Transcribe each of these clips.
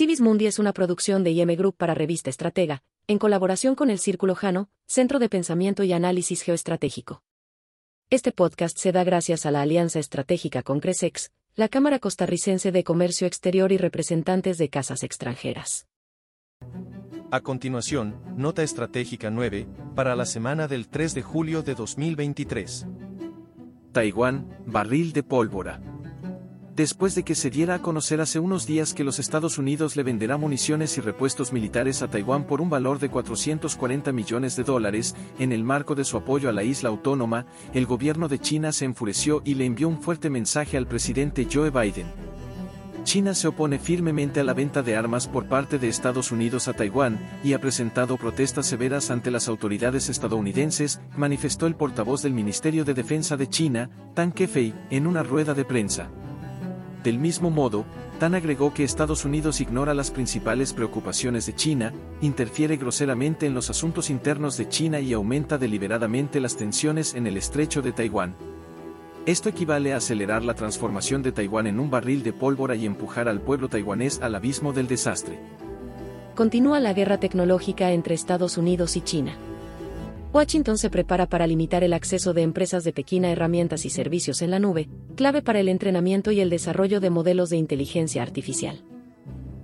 Civis Mundi es una producción de IM Group para Revista Estratega, en colaboración con el Círculo Jano, Centro de Pensamiento y Análisis Geoestratégico. Este podcast se da gracias a la alianza estratégica con Cresex, la Cámara Costarricense de Comercio Exterior y representantes de casas extranjeras. A continuación, Nota Estratégica 9, para la semana del 3 de julio de 2023. Taiwán, barril de pólvora después de que se diera a conocer hace unos días que los Estados Unidos le venderá municiones y repuestos militares a Taiwán por un valor de 440 millones de dólares, en el marco de su apoyo a la isla autónoma, el gobierno de China se enfureció y le envió un fuerte mensaje al presidente Joe Biden. China se opone firmemente a la venta de armas por parte de Estados Unidos a Taiwán y ha presentado protestas severas ante las autoridades estadounidenses, manifestó el portavoz del Ministerio de Defensa de China, Tan Kefei, en una rueda de prensa. Del mismo modo, Tan agregó que Estados Unidos ignora las principales preocupaciones de China, interfiere groseramente en los asuntos internos de China y aumenta deliberadamente las tensiones en el estrecho de Taiwán. Esto equivale a acelerar la transformación de Taiwán en un barril de pólvora y empujar al pueblo taiwanés al abismo del desastre. Continúa la guerra tecnológica entre Estados Unidos y China. Washington se prepara para limitar el acceso de empresas de Pekín a herramientas y servicios en la nube, clave para el entrenamiento y el desarrollo de modelos de inteligencia artificial.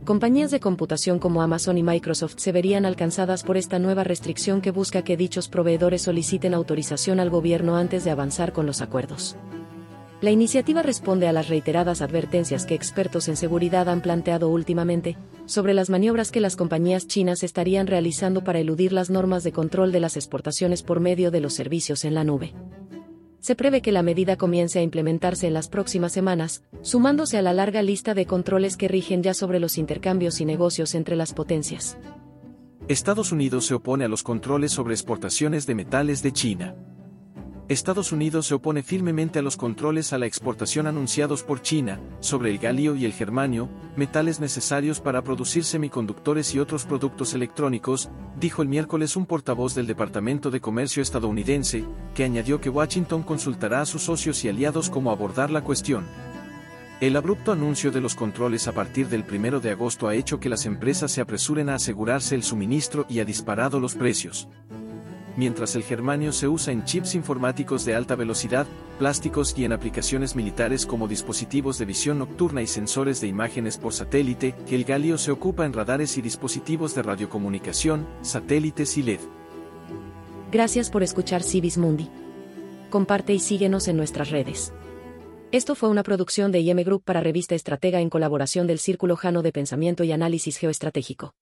Compañías de computación como Amazon y Microsoft se verían alcanzadas por esta nueva restricción que busca que dichos proveedores soliciten autorización al gobierno antes de avanzar con los acuerdos. La iniciativa responde a las reiteradas advertencias que expertos en seguridad han planteado últimamente, sobre las maniobras que las compañías chinas estarían realizando para eludir las normas de control de las exportaciones por medio de los servicios en la nube. Se prevé que la medida comience a implementarse en las próximas semanas, sumándose a la larga lista de controles que rigen ya sobre los intercambios y negocios entre las potencias. Estados Unidos se opone a los controles sobre exportaciones de metales de China. Estados Unidos se opone firmemente a los controles a la exportación anunciados por China, sobre el galio y el germanio, metales necesarios para producir semiconductores y otros productos electrónicos, dijo el miércoles un portavoz del Departamento de Comercio estadounidense, que añadió que Washington consultará a sus socios y aliados cómo abordar la cuestión. El abrupto anuncio de los controles a partir del 1 de agosto ha hecho que las empresas se apresuren a asegurarse el suministro y ha disparado los precios mientras el germanio se usa en chips informáticos de alta velocidad, plásticos y en aplicaciones militares como dispositivos de visión nocturna y sensores de imágenes por satélite, el galio se ocupa en radares y dispositivos de radiocomunicación, satélites y LED. Gracias por escuchar Civis Mundi. Comparte y síguenos en nuestras redes. Esto fue una producción de IM Group para Revista Estratega en colaboración del Círculo Jano de Pensamiento y Análisis Geoestratégico.